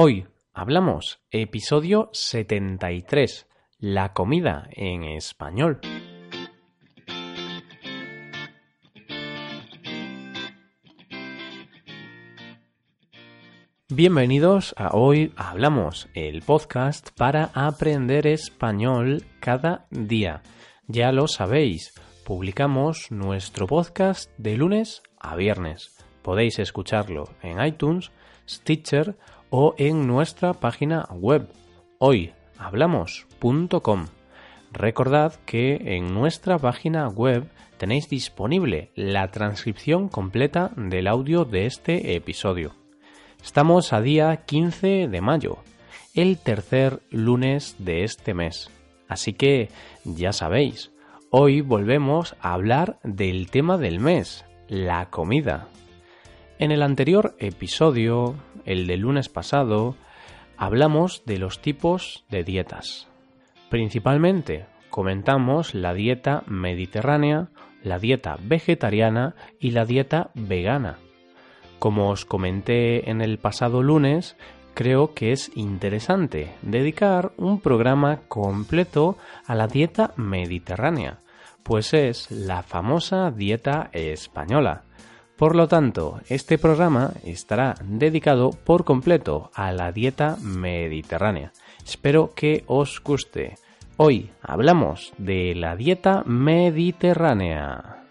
Hoy hablamos episodio 73, la comida en español. Bienvenidos a Hoy Hablamos, el podcast para aprender español cada día. Ya lo sabéis, publicamos nuestro podcast de lunes a viernes. Podéis escucharlo en iTunes, Stitcher o en nuestra página web hoyhablamos.com. Recordad que en nuestra página web tenéis disponible la transcripción completa del audio de este episodio. Estamos a día 15 de mayo, el tercer lunes de este mes. Así que ya sabéis, hoy volvemos a hablar del tema del mes, la comida. En el anterior episodio, el del lunes pasado, hablamos de los tipos de dietas. Principalmente comentamos la dieta mediterránea, la dieta vegetariana y la dieta vegana. Como os comenté en el pasado lunes, creo que es interesante dedicar un programa completo a la dieta mediterránea, pues es la famosa dieta española. Por lo tanto, este programa estará dedicado por completo a la dieta mediterránea. Espero que os guste. Hoy hablamos de la dieta mediterránea.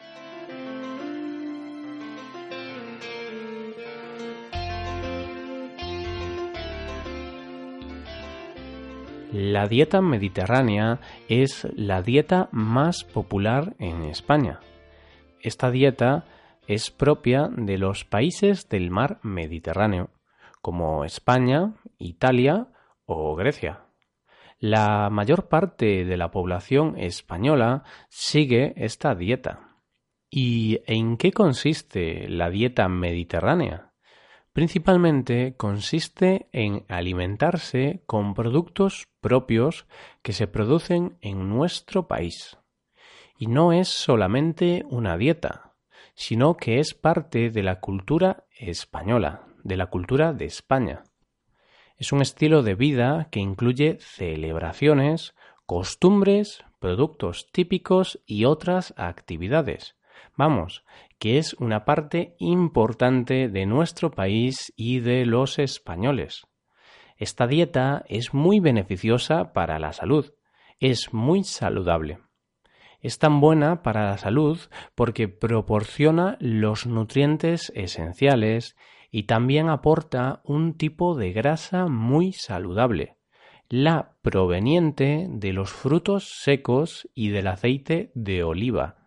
La dieta mediterránea es la dieta más popular en España. Esta dieta es propia de los países del mar Mediterráneo, como España, Italia o Grecia. La mayor parte de la población española sigue esta dieta. ¿Y en qué consiste la dieta mediterránea? Principalmente consiste en alimentarse con productos propios que se producen en nuestro país. Y no es solamente una dieta, sino que es parte de la cultura española, de la cultura de España. Es un estilo de vida que incluye celebraciones, costumbres, productos típicos y otras actividades. Vamos, que es una parte importante de nuestro país y de los españoles. Esta dieta es muy beneficiosa para la salud, es muy saludable. Es tan buena para la salud porque proporciona los nutrientes esenciales y también aporta un tipo de grasa muy saludable, la proveniente de los frutos secos y del aceite de oliva,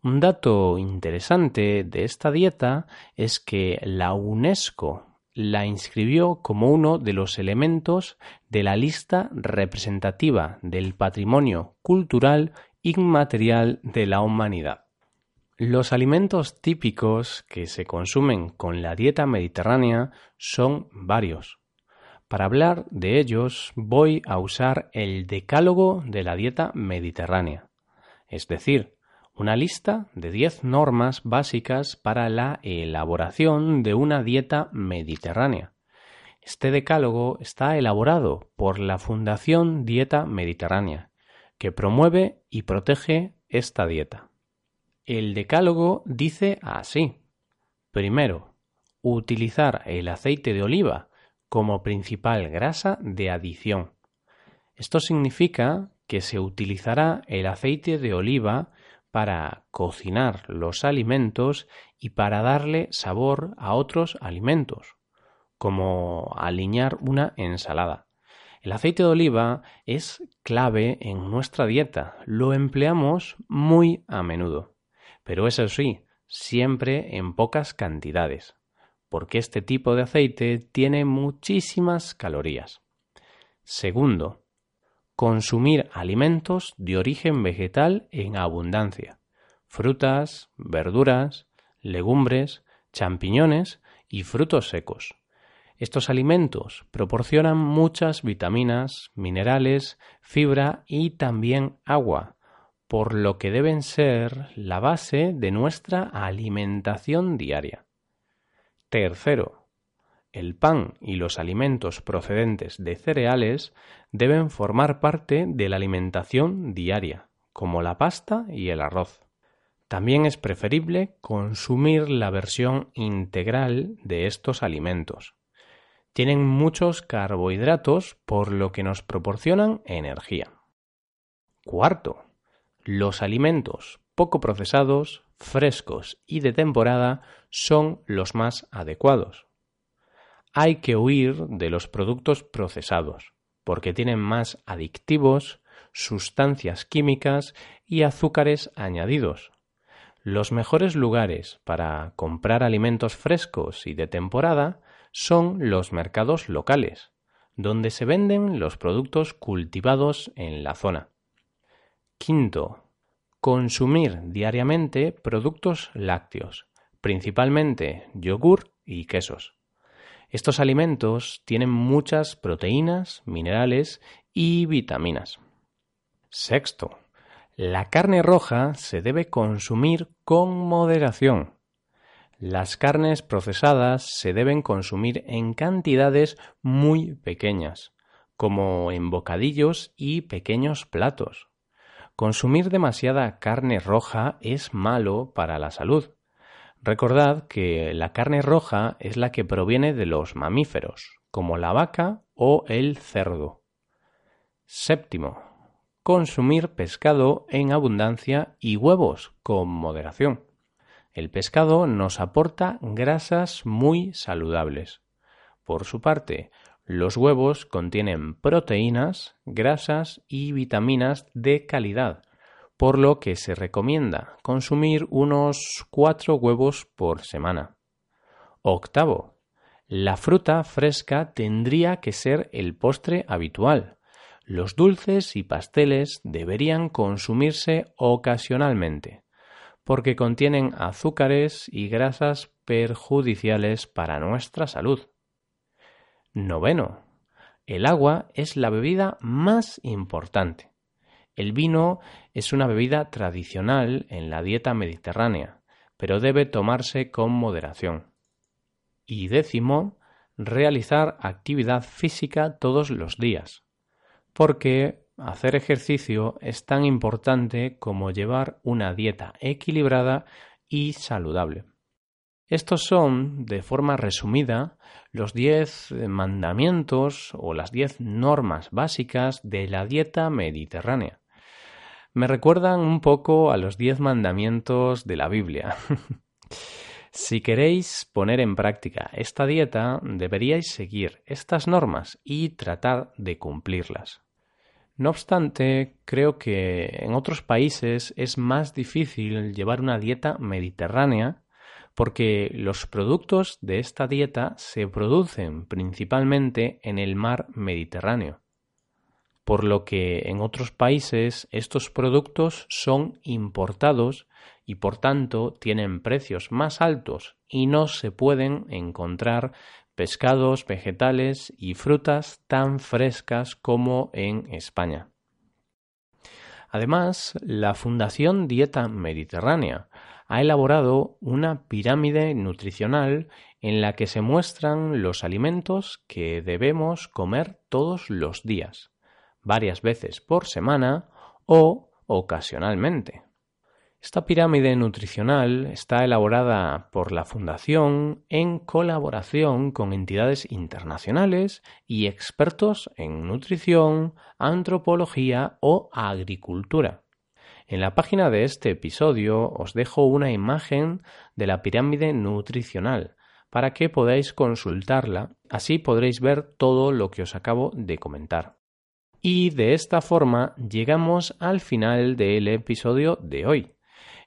un dato interesante de esta dieta es que la UNESCO la inscribió como uno de los elementos de la lista representativa del patrimonio cultural inmaterial de la humanidad. Los alimentos típicos que se consumen con la dieta mediterránea son varios. Para hablar de ellos voy a usar el decálogo de la dieta mediterránea, es decir, una lista de 10 normas básicas para la elaboración de una dieta mediterránea. Este decálogo está elaborado por la Fundación Dieta Mediterránea, que promueve y protege esta dieta. El decálogo dice así. Primero, utilizar el aceite de oliva como principal grasa de adición. Esto significa que se utilizará el aceite de oliva para cocinar los alimentos y para darle sabor a otros alimentos, como aliñar una ensalada. El aceite de oliva es clave en nuestra dieta, lo empleamos muy a menudo, pero eso sí, siempre en pocas cantidades, porque este tipo de aceite tiene muchísimas calorías. Segundo, consumir alimentos de origen vegetal en abundancia, frutas, verduras, legumbres, champiñones y frutos secos. Estos alimentos proporcionan muchas vitaminas, minerales, fibra y también agua, por lo que deben ser la base de nuestra alimentación diaria. Tercero, el pan y los alimentos procedentes de cereales deben formar parte de la alimentación diaria, como la pasta y el arroz. También es preferible consumir la versión integral de estos alimentos. Tienen muchos carbohidratos por lo que nos proporcionan energía. Cuarto, los alimentos poco procesados, frescos y de temporada son los más adecuados. Hay que huir de los productos procesados, porque tienen más adictivos, sustancias químicas y azúcares añadidos. Los mejores lugares para comprar alimentos frescos y de temporada son los mercados locales, donde se venden los productos cultivados en la zona. Quinto, consumir diariamente productos lácteos, principalmente yogur y quesos. Estos alimentos tienen muchas proteínas, minerales y vitaminas. Sexto, la carne roja se debe consumir con moderación. Las carnes procesadas se deben consumir en cantidades muy pequeñas, como en bocadillos y pequeños platos. Consumir demasiada carne roja es malo para la salud. Recordad que la carne roja es la que proviene de los mamíferos, como la vaca o el cerdo. Séptimo. Consumir pescado en abundancia y huevos con moderación. El pescado nos aporta grasas muy saludables. Por su parte, los huevos contienen proteínas, grasas y vitaminas de calidad, por lo que se recomienda consumir unos cuatro huevos por semana. Octavo, la fruta fresca tendría que ser el postre habitual. Los dulces y pasteles deberían consumirse ocasionalmente, porque contienen azúcares y grasas perjudiciales para nuestra salud. Noveno. El agua es la bebida más importante. El vino es una bebida tradicional en la dieta mediterránea, pero debe tomarse con moderación. Y décimo, realizar actividad física todos los días, porque hacer ejercicio es tan importante como llevar una dieta equilibrada y saludable. Estos son, de forma resumida, los diez mandamientos o las diez normas básicas de la dieta mediterránea. Me recuerdan un poco a los diez mandamientos de la Biblia. si queréis poner en práctica esta dieta, deberíais seguir estas normas y tratar de cumplirlas. No obstante, creo que en otros países es más difícil llevar una dieta mediterránea porque los productos de esta dieta se producen principalmente en el mar Mediterráneo, por lo que en otros países estos productos son importados y por tanto tienen precios más altos y no se pueden encontrar pescados, vegetales y frutas tan frescas como en España. Además, la Fundación Dieta Mediterránea ha elaborado una pirámide nutricional en la que se muestran los alimentos que debemos comer todos los días, varias veces por semana o ocasionalmente. Esta pirámide nutricional está elaborada por la Fundación en colaboración con entidades internacionales y expertos en nutrición, antropología o agricultura. En la página de este episodio os dejo una imagen de la pirámide nutricional para que podáis consultarla, así podréis ver todo lo que os acabo de comentar. Y de esta forma llegamos al final del episodio de hoy.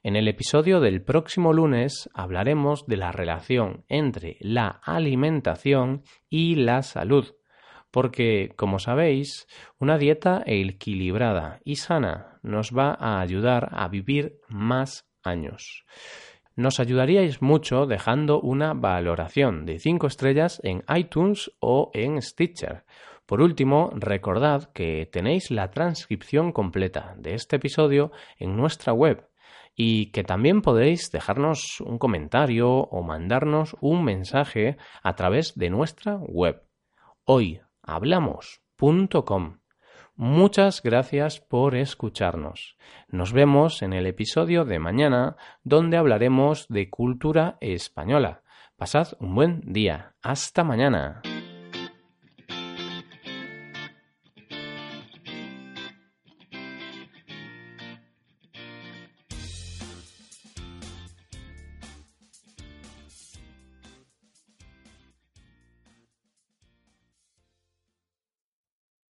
En el episodio del próximo lunes hablaremos de la relación entre la alimentación y la salud, porque, como sabéis, una dieta equilibrada y sana nos va a ayudar a vivir más años. Nos ayudaríais mucho dejando una valoración de 5 estrellas en iTunes o en Stitcher. Por último, recordad que tenéis la transcripción completa de este episodio en nuestra web y que también podéis dejarnos un comentario o mandarnos un mensaje a través de nuestra web hoyhablamos.com. Muchas gracias por escucharnos. Nos vemos en el episodio de mañana donde hablaremos de cultura española. Pasad un buen día. Hasta mañana.